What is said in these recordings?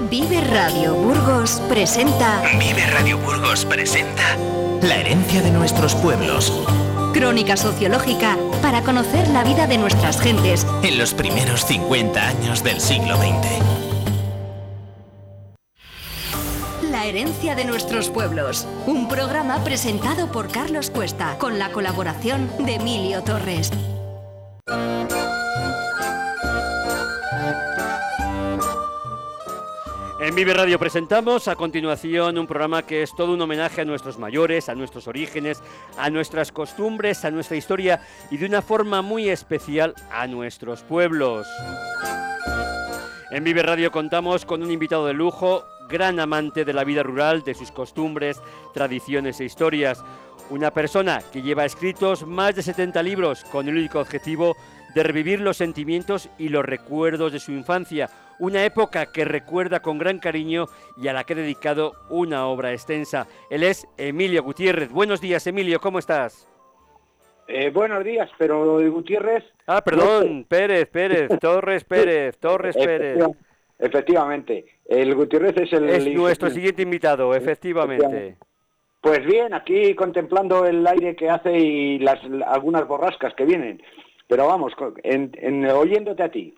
Vive Radio Burgos presenta. Vive Radio Burgos presenta La herencia de nuestros pueblos. Crónica sociológica para conocer la vida de nuestras gentes en los primeros 50 años del siglo XX. La herencia de nuestros pueblos. Un programa presentado por Carlos Cuesta con la colaboración de Emilio Torres. Vive Radio presentamos a continuación un programa que es todo un homenaje a nuestros mayores, a nuestros orígenes, a nuestras costumbres, a nuestra historia y de una forma muy especial a nuestros pueblos. En Vive Radio contamos con un invitado de lujo, gran amante de la vida rural, de sus costumbres, tradiciones e historias. Una persona que lleva escritos más de 70 libros con el único objetivo de revivir los sentimientos y los recuerdos de su infancia una época que recuerda con gran cariño y a la que ha dedicado una obra extensa. Él es Emilio Gutiérrez. Buenos días, Emilio, ¿cómo estás? Eh, buenos días, pero Gutiérrez... Ah, perdón, Pérez, Pérez, Torres Pérez, Torres Pérez. Efectivamente, el Gutiérrez es el... Es nuestro siguiente invitado, efectivamente. Pues bien, aquí contemplando el aire que hace y las algunas borrascas que vienen. Pero vamos, en, oyéndote a ti.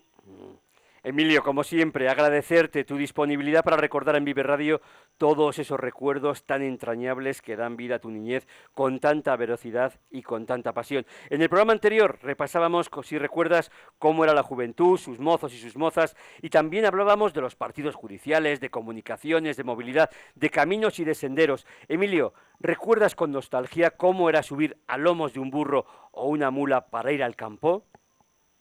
Emilio, como siempre, agradecerte tu disponibilidad para recordar en Vive Radio todos esos recuerdos tan entrañables que dan vida a tu niñez con tanta velocidad y con tanta pasión. En el programa anterior repasábamos, si recuerdas, cómo era la juventud, sus mozos y sus mozas, y también hablábamos de los partidos judiciales, de comunicaciones, de movilidad, de caminos y de senderos. Emilio, ¿recuerdas con nostalgia cómo era subir a lomos de un burro o una mula para ir al campo?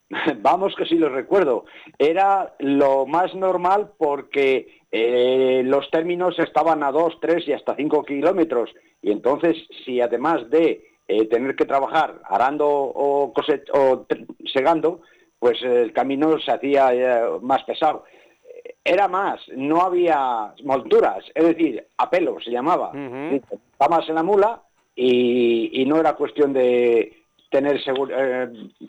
Vamos que sí lo recuerdo. Era lo más normal porque eh, los términos estaban a dos, tres y hasta cinco kilómetros. Y entonces, si además de eh, tener que trabajar arando o, o segando, pues el camino se hacía eh, más pesado. Era más, no había molturas, es decir, a pelo se llamaba. Estabas en la mula y no era cuestión de, tener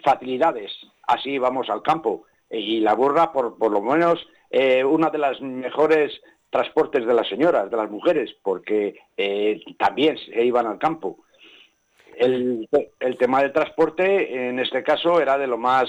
facilidades. Así vamos al campo. Y la burra, por, por lo menos, eh, una de las mejores transportes de las señoras, de las mujeres, porque eh, también se iban al campo. El, tema del transporte, en este caso, era de lo más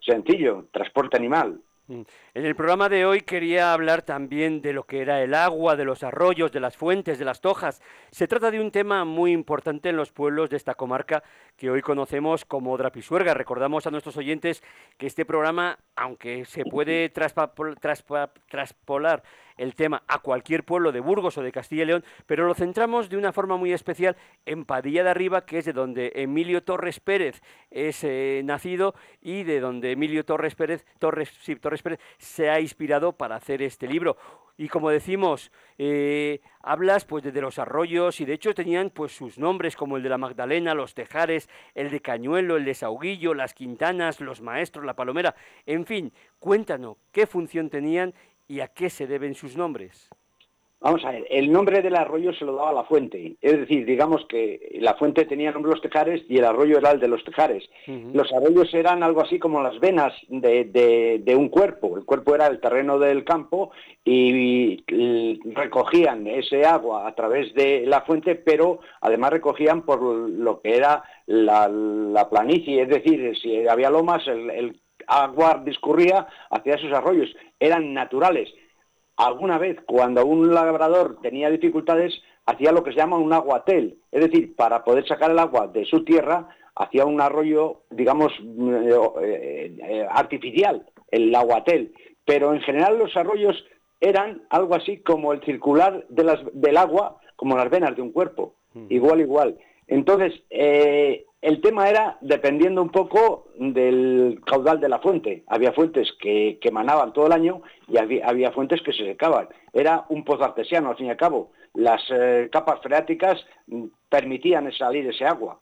sencillo, transporte animal. Mm. En el programa de hoy quería hablar también de lo que era el agua, de los arroyos, de las fuentes, de las tojas. Se trata de un tema muy importante en los pueblos de esta comarca que hoy conocemos como Drapisuerga. Recordamos a nuestros oyentes que este programa, aunque se puede traspolar el tema a cualquier pueblo de Burgos o de Castilla y León, pero lo centramos de una forma muy especial en Padilla de Arriba, que es de donde Emilio Torres Pérez es eh, nacido y de donde Emilio Torres Pérez, Torres, sí, Torres Pérez se ha inspirado para hacer este libro. Y como decimos, eh, hablas pues de los arroyos y de hecho tenían pues sus nombres como el de la Magdalena, los Tejares, el de Cañuelo, el de Sauguillo, las Quintanas, los Maestros, la Palomera, en fin, cuéntanos qué función tenían y a qué se deben sus nombres. Vamos a ver, el nombre del arroyo se lo daba la fuente, es decir, digamos que la fuente tenía nombre de los tejares y el arroyo era el de los tejares. Los arroyos eran algo así como las venas de, un cuerpo, el cuerpo era el terreno del campo y, recogían ese agua a través de la fuente, pero además recogían por lo que era la, planicie, es decir, si había lomas, el, el agua discurría hacia esos arroyos, eran naturales. Alguna vez cuando un labrador tenía dificultades hacía lo que se llama un aguatel, es decir, para poder sacar el agua de su tierra hacía un arroyo, digamos, eh, eh, artificial, el aguatel, pero en general los arroyos eran algo así como el circular del agua, como las venas de un cuerpo, mm. igual, igual. Entonces, eh, el tema era dependiendo un poco del caudal de la fuente. Había fuentes que, que todo el año y había, fuentes que se secaban. Era un pozo artesiano, al fin y al cabo. Las eh, capas freáticas mm, permitían salir ese agua.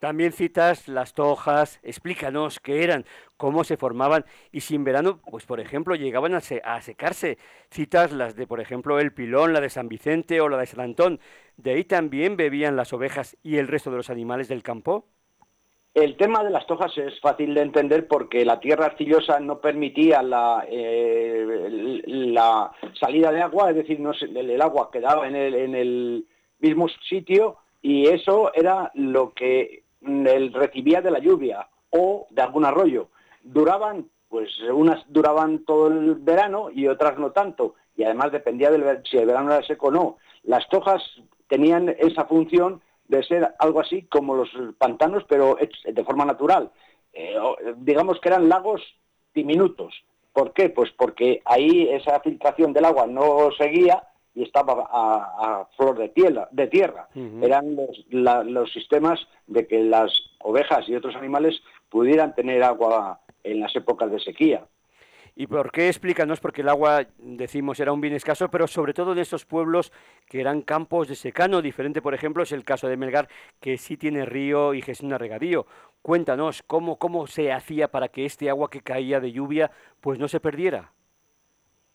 También citas las tojas, explícanos qué eran, cómo se formaban y si en verano, pues por ejemplo, llegaban a, secarse. Citas las de, por ejemplo, el pilón, la de San Vicente o la de San Antón. ¿De ahí también bebían las ovejas y el resto de los animales del campo? El tema de las tojas es fácil de entender porque la tierra arcillosa no permitía la, eh, salida de agua, es decir, no el, agua quedaba en el mismo sitio y eso era lo que él recibía de la lluvia o de algún arroyo. Duraban, pues unas duraban todo el verano y otras no tanto, y además dependía del si el verano era seco o no. Las tojas tenían esa función de ser algo así como los pantanos, pero de forma natural. Eh, digamos que eran lagos diminutos. ¿Por qué? Pues porque ahí esa filtración del agua no seguía y estaba a, flor de tierra. De tierra. Eran los, los sistemas de que las ovejas y otros animales pudieran tener agua en las épocas de sequía. ¿Y por qué? Explícanos, porque el agua, decimos, era un bien escaso, pero sobre todo en estos pueblos que eran campos de secano. Diferente, por ejemplo, es el caso de Melgar, que sí tiene río y gestiona regadío. Cuéntanos, ¿cómo, cómo se hacía para que este agua que caía de lluvia pues no se perdiera?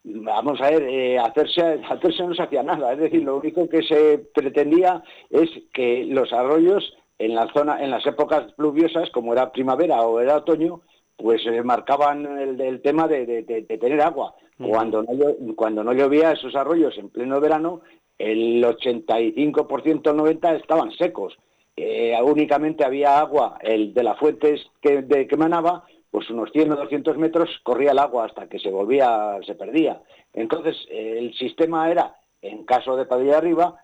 Vamos a ver, eh, hacerse, hacerse no se hacía nada. Es decir, lo único que se pretendía es que los arroyos en la zona, en las épocas pluviosas, como era primavera o era otoño, pues eh, marcaban el, tema de, tener agua. Cuando, no, cuando no llovía esos arroyos en pleno verano, el 85%, 90% estaban secos. Eh, únicamente había agua el de las fuentes que, de, que manaba, pues unos 100 o 200 metros corría el agua hasta que se volvía, se perdía. Entonces, el sistema era, en caso de Padilla Arriba,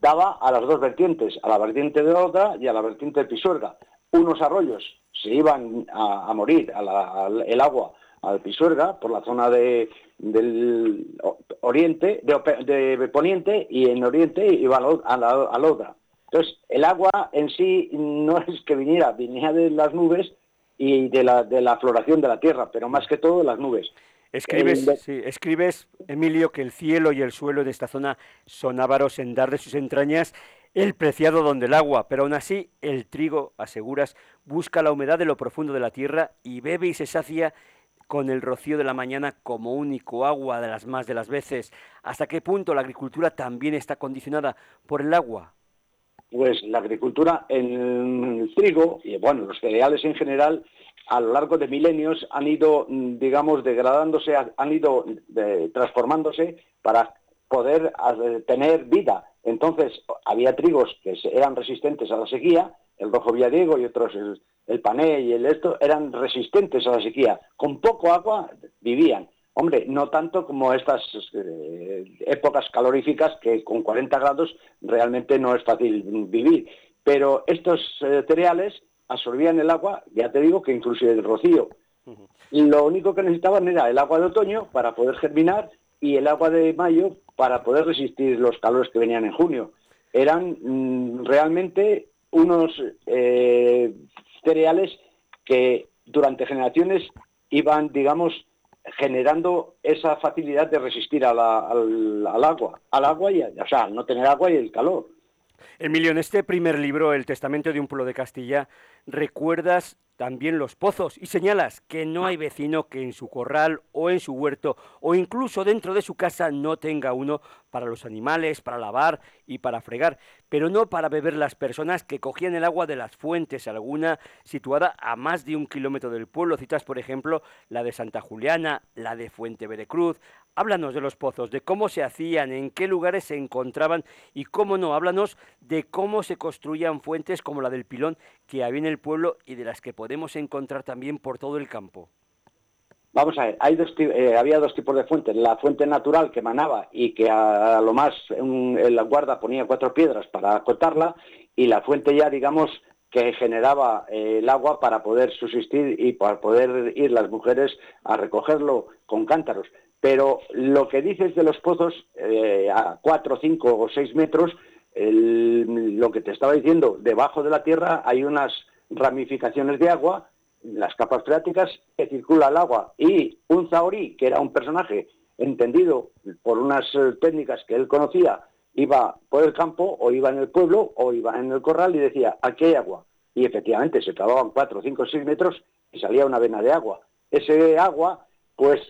daba a las dos vertientes, a la vertiente de otra y a la vertiente de Pisuerga. Unos arroyos se iban a, morir el agua al Pisuerga por la zona de, del oriente, de, poniente y en oriente iba a la. Entonces, el agua en sí no es que viniera, venía de las nubes y de la, de la floración de la tierra, pero más que todo de las nubes. Escribes, sí, escribes, Emilio, que el cielo y el suelo de esta zona son ávaros en dar de sus entrañas el preciado don del agua, pero aún así el trigo, aseguras, busca la humedad de lo profundo de la tierra y bebe y se sacia con el rocío de la mañana como único agua de las más de las veces. ¿Hasta qué punto la agricultura también está condicionada por el agua? Pues la agricultura en el trigo y bueno, los cereales en general a lo largo de milenios han ido, digamos, degradándose, han ido transformándose para poder tener vida entonces, había trigos que eran resistentes a la sequía, el rojo villadiego y otros, el, pané y el esto, eran resistentes a la sequía. Con poco agua vivían. Hombre, no tanto como estas eh, épocas caloríficas que con 40 grados realmente no es fácil vivir. Pero estos eh, cereales absorbían el agua, ya te digo que incluso el rocío. Lo único que necesitaban era el agua de otoño para poder germinar y el agua de mayo para poder resistir los calores que venían en junio. Eran mm, realmente unos eh, cereales que durante generaciones iban, digamos, generando esa facilidad de resistir al, agua, al agua y, o sea, no tener agua y el calor. Emilio, en este primer libro, El Testamento de un pueblo de Castilla, recuerdas también los pozos y señalas que no hay vecino que en su corral o en su huerto o incluso dentro de su casa no tenga uno para los animales, para lavar y para fregar, pero no para beber las personas que cogían el agua de las fuentes, alguna situada a más de un kilómetro del pueblo. Citas, por ejemplo, la de Santa Juliana, la de Fuente Veracruz. Háblanos de los pozos, de cómo se hacían, en qué lugares se encontraban y, cómo no, háblanos de cómo se construían fuentes como la del Pilón que había en el pueblo y de las que podemos encontrar también por todo el campo. Vamos a ver, dos, eh, había dos tipos de fuentes. La fuente natural que manaba y que a, lo más en la guarda ponía cuatro piedras para acotarla y la fuente ya, digamos, que generaba eh, el agua para poder subsistir y para poder ir las mujeres a recogerlo con cántaros. Pero lo que dices de los pozos eh, a cuatro, cinco o seis metros, lo que te estaba diciendo, debajo de la tierra hay unas ramificaciones de agua las capas freáticas que circula el agua y un zahorí, que era un personaje entendido por unas eh, técnicas que él conocía, iba por el campo o iba en el pueblo o iba en el corral y decía, aquí hay agua. Y efectivamente se cavaban cuatro, cinco, seis metros y salía una vena de agua. Ese agua, pues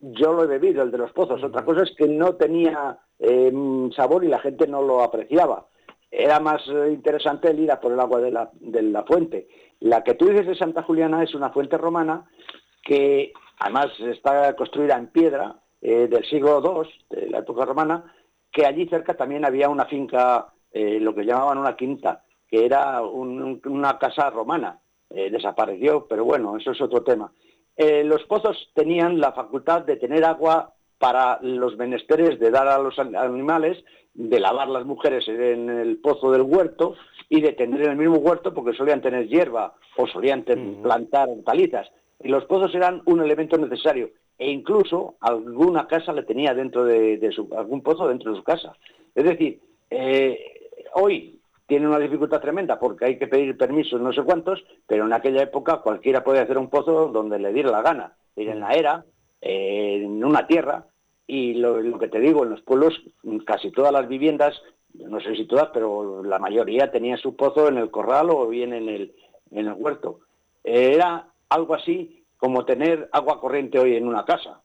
yo lo he bebido, el de los pozos. Otra cosa es que no tenía eh, sabor y la gente no lo apreciaba. Era más eh, interesante el ir a por el agua de la, de la fuente. La que tú dices de Santa Juliana es una fuente romana que además está construida en piedra eh, del siglo II, de la época romana, que allí cerca también había una finca, eh, lo que llamaban una quinta, que era una casa romana. Eh, desapareció, pero bueno, eso es otro tema. los pozos tenían la facultad de tener agua para los menesteres de dar a los animales, de lavar las mujeres en el pozo del huerto y de tener en el mismo huerto porque solían tener hierba o solían plantar hortalizas. Y los pozos eran un elemento necesario e incluso alguna casa le tenía dentro de, su, algún pozo dentro de su casa. Es decir, eh, hoy tiene una dificultad tremenda porque hay que pedir permisos no sé cuántos, pero en aquella época cualquiera podía hacer un pozo donde le diera la gana, en la era, en una tierra, y lo, que te digo, en los pueblos casi todas las viviendas, no sé si todas, pero la mayoría tenían su pozo en el corral o bien en el, en el huerto. Era algo así como tener agua corriente hoy en una casa,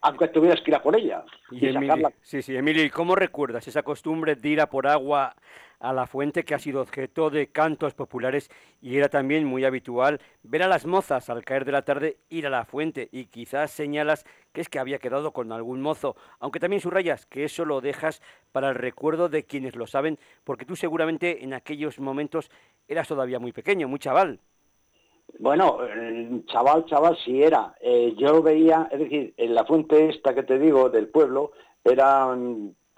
aunque, tuvieras, que ir a por ella. Y, Emilio, Sí, sí, Emilio, ¿y cómo recuerdas esa costumbre de ir a por agua a la fuente que ha sido objeto de cantos populares y era también muy habitual ver a las mozas al caer de la tarde ir a la fuente y quizás señalas que es que había quedado con algún mozo, aunque también subrayas que eso lo dejas para el recuerdo de quienes lo saben, porque tú seguramente en aquellos momentos eras todavía muy pequeño, muy chaval. Bueno, chaval, chaval sí era. Eh, yo veía, es decir, en la fuente esta que te digo del pueblo, era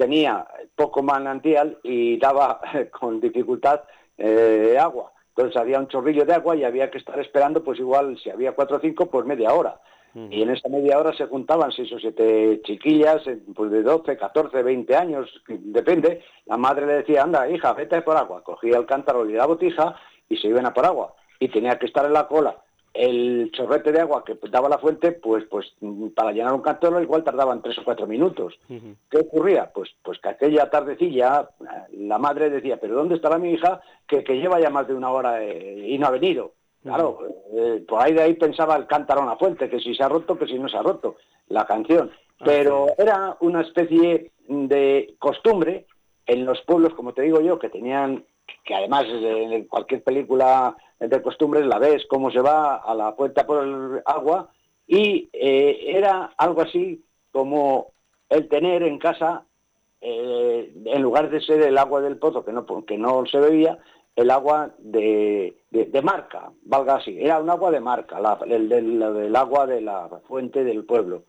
tenía poco manantial y daba con dificultad eh, agua. Entonces había un chorrillo de agua y había que estar esperando, pues igual, si había cuatro o cinco, pues media hora. Y en esa media hora se juntaban seis o siete chiquillas, eh, pues de 12, 14, 20 años, depende. La madre le decía, anda, hija, vete por agua. Cogía el cántaro y la botija y se iban a por agua. Y tenía que estar en la cola el chorrete de agua que daba la fuente, pues, pues para llenar un cantón igual tardaban tres o cuatro minutos. ¿Qué ocurría? Pues, pues que aquella tardecilla la madre decía, pero ¿dónde estará mi hija que, lleva ya más de una hora eh, y no ha venido? Claro, eh, por ahí de ahí pensaba el cántaro en la fuente, que si se ha roto, que si no se ha roto, la canción. Pero era una especie de costumbre en los pueblos, como te digo yo, que tenían, que además en cualquier película de costumbres, la ves cómo se va a la puerta por el agua y eh, era algo así como el tener en casa, eh, en lugar de ser el agua del pozo, que no, que no se bebía, el agua de, de, marca, valga así, era un agua de marca, el del agua de la fuente del pueblo.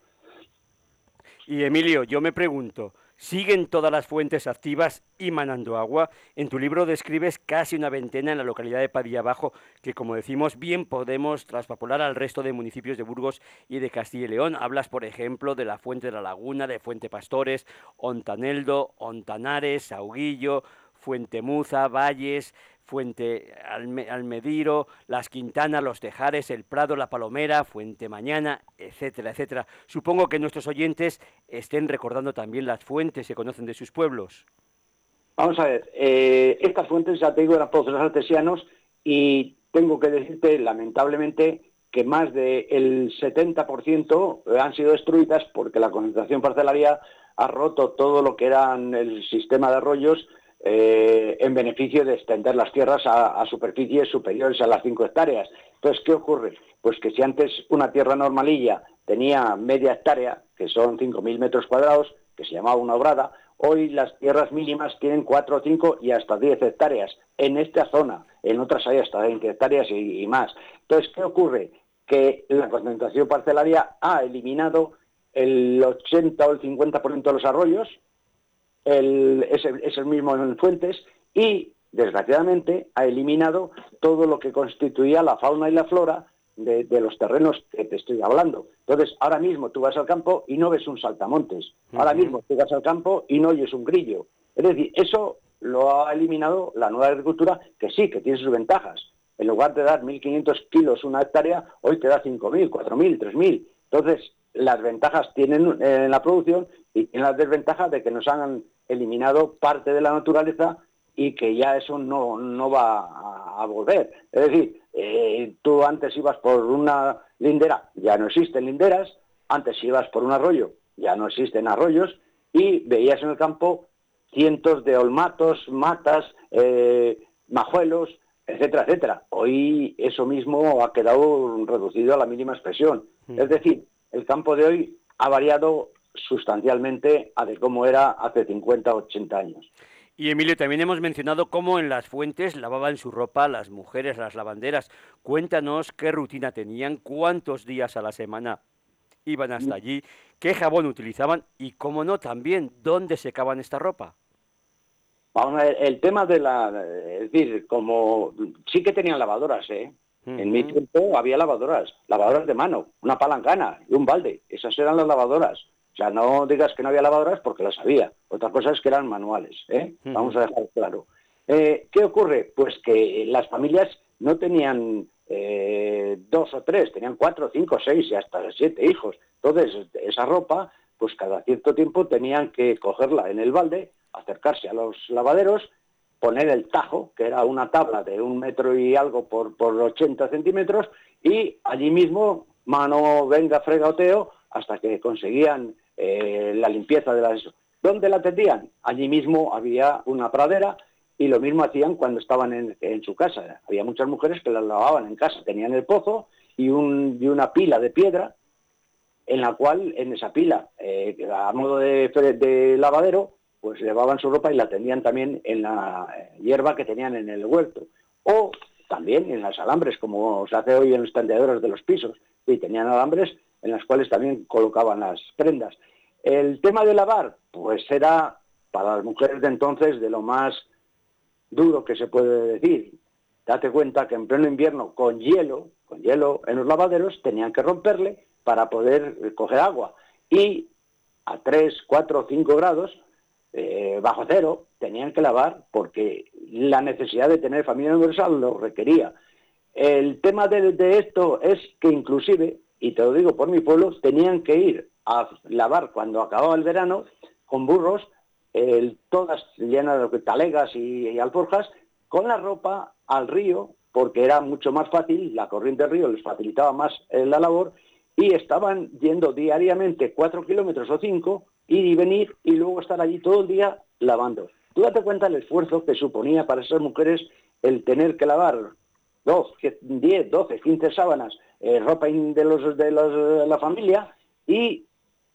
Y Emilio, yo me pregunto, ¿Siguen todas las fuentes activas y manando agua? En tu libro describes casi una veintena en la localidad de Padilla Bajo, que como decimos, bien podemos traspapolar al resto de municipios de Burgos y de Castilla y León. Hablas, por ejemplo, de la Fuente de la Laguna, de Fuente Pastores, Ontaneldo, Ontanares, Auguillo, Fuente Muza, Valles, Fuente Almediro, Las Quintanas, Los Tejares, El Prado, La Palomera, Fuente Mañana, etcétera, etcétera. Supongo que nuestros oyentes estén recordando también las fuentes que conocen de sus pueblos. Vamos a ver, eh, estas fuentes, ya te digo, eran pozos artesianos y tengo que decirte, lamentablemente, que más del 70% han sido destruidas porque la concentración parcelaria ha roto todo lo que eran el sistema de arroyos eh, en beneficio de extender las tierras a, superficies superiores a las 5 hectáreas. Entonces, ¿qué ocurre? Pues que si antes una tierra normalilla tenía media hectárea, que son 5.000 metros cuadrados, que se llamaba una obrada, hoy las tierras mínimas tienen 4, 5 y hasta 10 hectáreas en esta zona, en otras hay hasta 20 hectáreas y, y más. Entonces, ¿qué ocurre? Que la concentración parcelaria ha eliminado el 80 o el 50% de los arroyos, el, es, el, mismo en Fuentes y, desgraciadamente, ha eliminado todo lo que constituía la fauna y la flora de, los terrenos que te estoy hablando. Entonces, ahora mismo tú vas al campo y no ves un saltamontes. Ahora mismo tú vas al campo y no oyes un grillo. Es decir, eso lo ha eliminado la nueva agricultura, que sí, que tiene sus ventajas. En lugar de dar 1.500 kilos una hectárea, hoy te da 5.000, 4.000, 3.000. Entonces, las ventajas tienen en la producción y tienen las desventajas de que nos han eliminado parte de la naturaleza y que ya eso no, no va a, volver. Es decir, eh, tú antes ibas por una lindera, ya no existen linderas, antes ibas por un arroyo, ya no existen arroyos, y veías en el campo cientos de olmatos, matas, eh, majuelos, etcétera, etcétera. Hoy eso mismo ha quedado reducido a la mínima expresión. Mm. Es decir, el campo de hoy ha variado sustancialmente a de cómo era hace 50, 80 años. Y Emilio, también hemos mencionado cómo en las fuentes lavaban su ropa las mujeres, las lavanderas. Cuéntanos qué rutina tenían, cuántos días a la semana iban hasta allí, qué jabón utilizaban y, cómo no, también dónde secaban esta ropa. Vamos a ver, el tema de la... Es decir, como... Sí que tenían lavadoras, ¿eh? En mi tiempo había lavadoras, lavadoras de mano, una palancana y un balde. Esas eran las lavadoras. O sea, no digas que no había lavadoras porque las había. Otra cosa es que eran manuales, ¿eh? Vamos a dejar claro. Eh, ¿Qué ocurre? Pues que las familias no tenían eh, dos o tres, tenían cuatro, cinco, seis y hasta siete hijos. Entonces, esa ropa, pues cada cierto tiempo tenían que cogerla en el balde, acercarse a los lavaderos, poner el tajo, que era una tabla de un metro y algo por, por 80 centímetros, y allí mismo, mano venga fregoteo, hasta que conseguían eh, la limpieza de las... ¿Dónde la tendían? Allí mismo había una pradera y lo mismo hacían cuando estaban en, su casa. Había muchas mujeres que las lavaban en casa, tenían el pozo y, una pila de piedra en la cual, en esa pila, eh, a modo de, lavadero, pues llevaban su ropa y la tendían también en la hierba que tenían en el huerto. O también en las alambres, como se hace hoy en los tendeadores de los pisos. Y tenían alambres en las cuales también colocaban las prendas. El tema de lavar, pues era para las mujeres de entonces de lo más duro que se puede decir. Date cuenta que en pleno invierno, con hielo, con hielo en los lavaderos, tenían que romperle para poder coger agua. Y a 3, 4, 5 grados, eh, bajo cero, tenían que lavar porque la necesidad de tener familia universal lo requería. El tema de, esto es que inclusive, y te lo digo por mi pueblo, tenían que ir a lavar cuando acababa el verano con burros todas llenas de talegas y, alforjas, con la ropa al río, porque era mucho más fácil, la corriente del río les facilitaba más eh, la labor, y estaban yendo diariamente cuatro kilómetros o cinco, ir y venir, y luego estar allí todo el día lavando. Tú date cuenta el esfuerzo que suponía para esas mujeres el tener que lavar dos, diez, doce, quince sábanas, eh, ropa de, los, de, la familia, y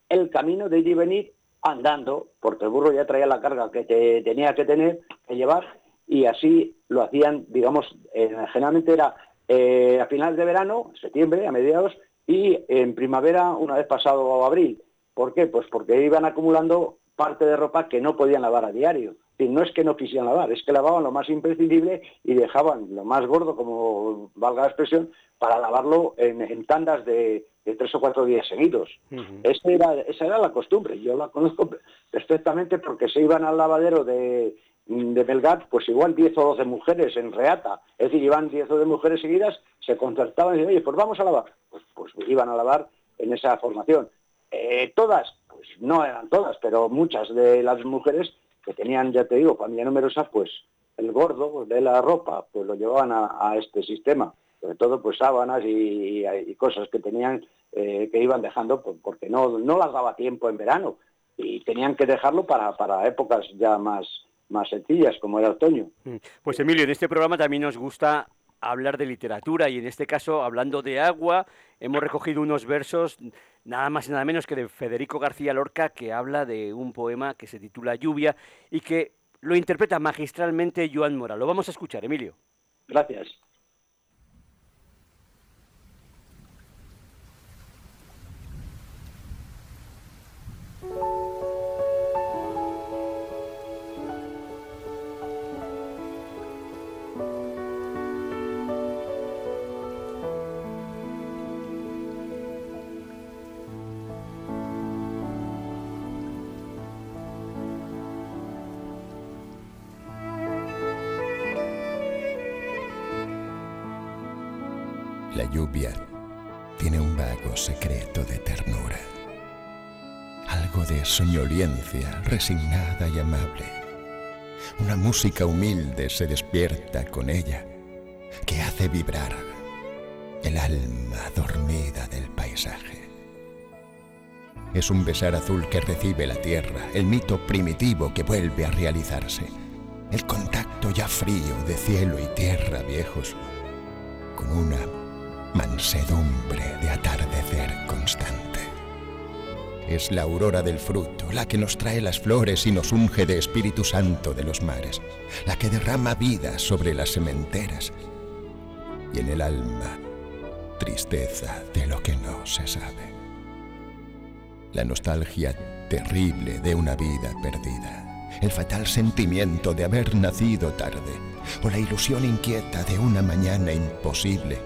el camino de ir y venir andando, porque el burro ya traía la carga que tenía que tener, que llevar, y así lo hacían, digamos, generalmente era eh, a finales de verano, septiembre, a mediados, y en primavera, una vez pasado abril. ¿Por qué? Pues porque iban acumulando parte de ropa que no podían lavar a diario. Y no es que no quisieran lavar, es que lavaban lo más imprescindible y dejaban lo más gordo, como valga la expresión, para lavarlo en tandas de, de tres o cuatro días seguidos. era, esa era la costumbre, yo la conozco perfectamente porque se iban al lavadero de, de pues igual 10 o 12 mujeres en reata, es decir, iban 10 o 12 mujeres seguidas, se concertaban y decían, oye, pues vamos a lavar, pues, pues iban a lavar en esa formación. Eh, todas, pues no eran todas, pero muchas de las mujeres que tenían, ya te digo, familia numerosa, pues el gordo de la ropa, pues lo llevaban a, este sistema, sobre todo pues sábanas y cosas que tenían eh, que iban dejando porque no, no las daba tiempo en verano y tenían que dejarlo para, para épocas ya más, más sencillas, como era otoño. Mm. Pues Emilio, en este programa también nos gusta hablar de literatura y en este caso, hablando de agua, hemos recogido unos versos nada más y nada menos que de Federico García Lorca, que habla de un poema que se titula Lluvia y que lo interpreta magistralmente Joan Mora. Lo vamos a escuchar, Emilio. Gracias. La lluvia tiene un vago secreto de ternura, algo de soñoliencia resignada y amable. Una música humilde se despierta con ella, que hace vibrar el alma dormida del paisaje. Es un besar azul que recibe la tierra, el mito primitivo que vuelve a realizarse. el contacto ya frío de cielo y tierra viejos, con una mansedumbre de atardecer constante. Es la aurora del fruto, la que nos trae las flores y nos unge de Espíritu Santo de los mares, la que derrama vida sobre las sementeras y en el alma tristeza de lo que no se sabe. La nostalgia terrible de una vida perdida, el fatal sentimiento de haber nacido tarde, o la ilusión inquieta de una mañana imposible,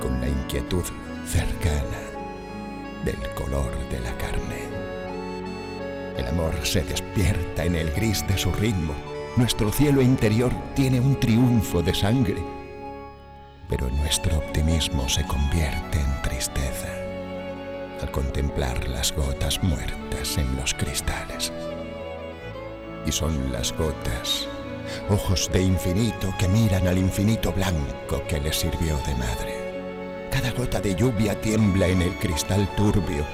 con la inquietud cercana del color de la carne. El amor se despierta en el gris de su ritmo, nuestro cielo interior tiene un triunfo de sangre, pero nuestro optimismo se convierte en tristeza al contemplar las gotas muertas en los cristales. Y son las gotas, ojos de infinito que miran al infinito blanco que les sirvió de madre. Cada gota de lluvia tiembla en el cristal turbio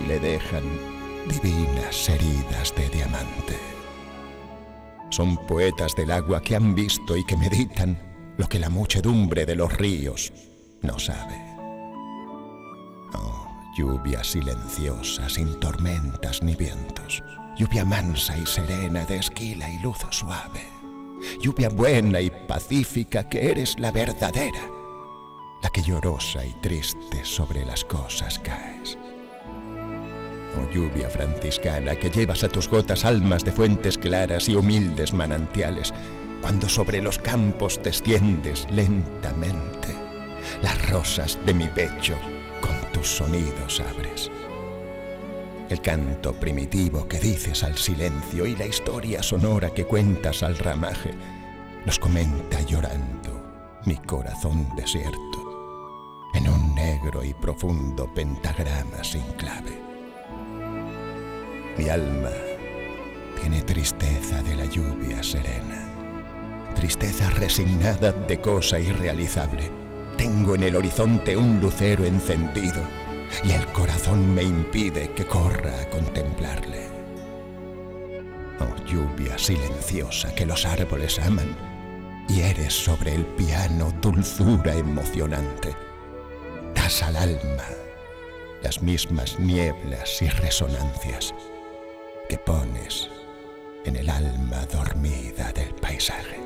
y le dejan divinas heridas de diamante. Son poetas del agua que han visto y que meditan lo que la muchedumbre de los ríos no sabe. Oh, lluvia silenciosa, sin tormentas ni vientos. Lluvia mansa y serena de esquila y luz suave. Lluvia buena y pacífica que eres la verdadera. La que llorosa y triste sobre las cosas caes. Oh lluvia franciscana que llevas a tus gotas almas de fuentes claras y humildes manantiales cuando sobre los campos desciendes lentamente, las rosas de mi pecho con tus sonidos abres. El canto primitivo que dices al silencio y la historia sonora que cuentas al ramaje, los comenta llorando mi corazón desierto, en un negro y profundo pentagrama sin clave. Mi alma tiene tristeza de la lluvia serena tristeza resignada de cosa irrealizable. Tengo en el horizonte un lucero encendido y el corazón me impide que corra a contemplarle. Oh lluvia silenciosa que los árboles aman, y eres sobre el piano dulzura emocionante. Das al alma las mismas nieblas y resonancias que pones en el alma dormida del paisaje.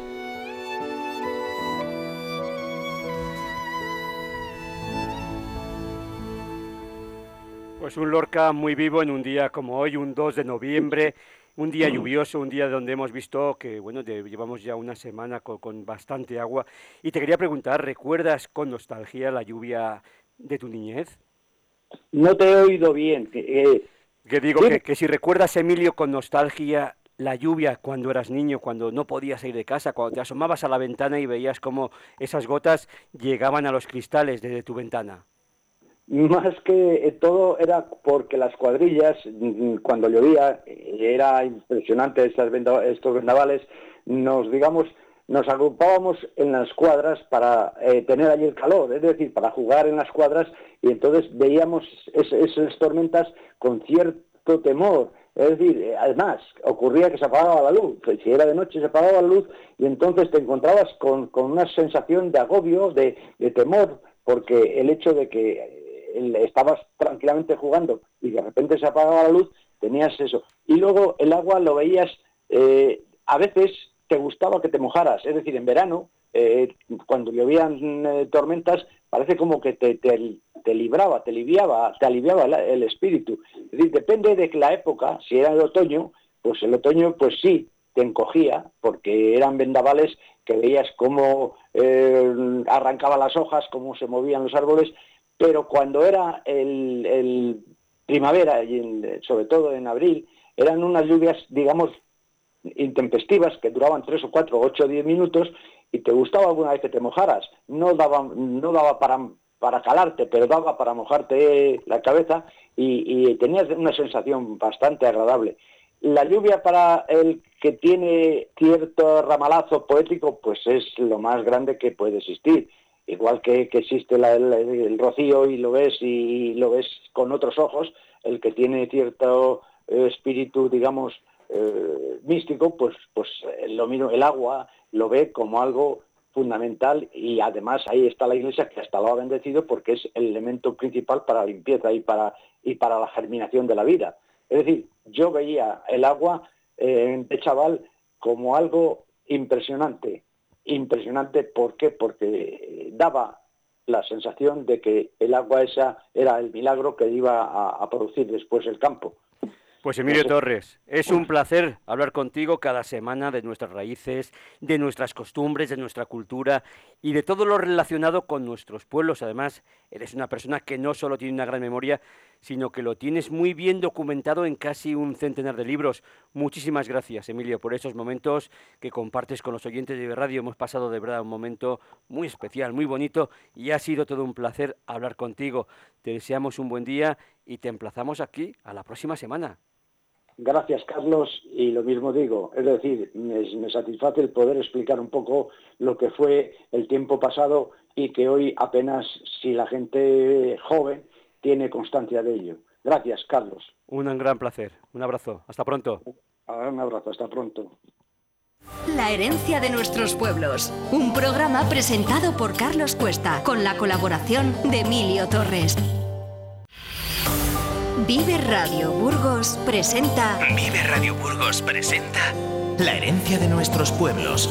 Pues un Lorca muy vivo en un día como hoy, un 2 de noviembre, un día lluvioso, un día donde hemos visto que, bueno, llevamos ya una semana con, bastante agua. Y te quería preguntar, ¿recuerdas con nostalgia la lluvia de tu niñez? No te he oído bien. Eh, que digo que, que si recuerdas, Emilio, con nostalgia la lluvia cuando eras niño, cuando no podías ir de casa, cuando te asomabas a la ventana y veías cómo esas gotas llegaban a los cristales desde tu ventana más que todo era porque las cuadrillas, mm, cuando llovía, era impresionante estos vendavales, nos, digamos, nos agrupábamos en las cuadras para eh, tener allí el calor, es decir, para jugar en las cuadras, y entonces veíamos esas tormentas con cierto temor. Es decir, eh, además, ocurría que se apagaba la luz, si era de noche se apagaba la luz, y entonces te encontrabas con, una sensación de agobio, de temor, porque el hecho de que estabas tranquilamente jugando y de repente se apagaba la luz, tenías eso. Y luego el agua lo veías, eh, a veces te gustaba que te mojaras, es decir, en verano, eh, cuando llovían eh, tormentas, parece como que te, te, libraba, te aliviaba, te aliviaba el, espíritu. Es decir, depende de la época, si era el otoño, pues el otoño, pues sí, te encogía, porque eran vendavales que veías cómo arrancaban las hojas, cómo se movían los árboles, pero cuando era el, primavera, y sobre todo en abril, eran unas lluvias, digamos, intempestivas que duraban tres o cuatro, ocho o diez minutos y te gustaba alguna vez que te mojaras. No daba, no daba para, para calarte, pero daba para mojarte la cabeza y, tenías una sensación bastante agradable. La lluvia para el que tiene cierto ramalazo poético, pues es lo más grande que puede existir igual que, existe el, rocío y lo ves y lo ves con otros ojos, el que tiene cierto eh, espíritu, digamos, eh, místico, pues, pues lo mismo, el agua lo ve como algo fundamental y además ahí está la iglesia que hasta lo ha bendecido porque es el elemento principal para la limpieza y para, y para la germinación de la vida. Es decir, yo veía el agua eh, de chaval como algo impresionante. Impresionante, ¿por qué? Porque daba la sensación de que el agua esa era el milagro que iba a producir después el campo. Pues Emilio Torres, es un placer hablar contigo cada semana de nuestras raíces, de nuestras costumbres, de nuestra cultura y de todo lo relacionado con nuestros pueblos. Además, eres una persona que no solo tiene una gran memoria, sino que lo tienes muy bien documentado en casi un centenar de libros. Muchísimas gracias, Emilio, por esos momentos que compartes con los oyentes de radio. Hemos pasado de verdad un momento muy especial, muy bonito y ha sido todo un placer hablar contigo. Te deseamos un buen día y te emplazamos aquí a la próxima semana. Gracias, Carlos, y lo mismo digo. Es decir, me, satisface el poder explicar un poco lo que fue el tiempo pasado y que hoy apenas si la gente joven tiene constancia de ello. Gracias, Carlos. Un gran placer. Un abrazo. Hasta pronto. Un abrazo. Hasta pronto. La herencia de nuestros pueblos. Un programa presentado por Carlos Cuesta con la colaboración de Emilio Torres. Vive Radio Burgos presenta. Vive Radio Burgos presenta. La herencia de nuestros pueblos.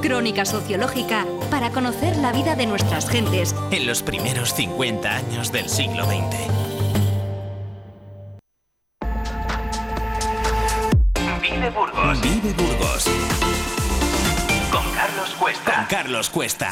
Crónica sociológica para conocer la vida de nuestras gentes. En los primeros 50 años del siglo XX. Vive Burgos. Vive Burgos. Con Carlos Cuesta. Con Carlos Cuesta.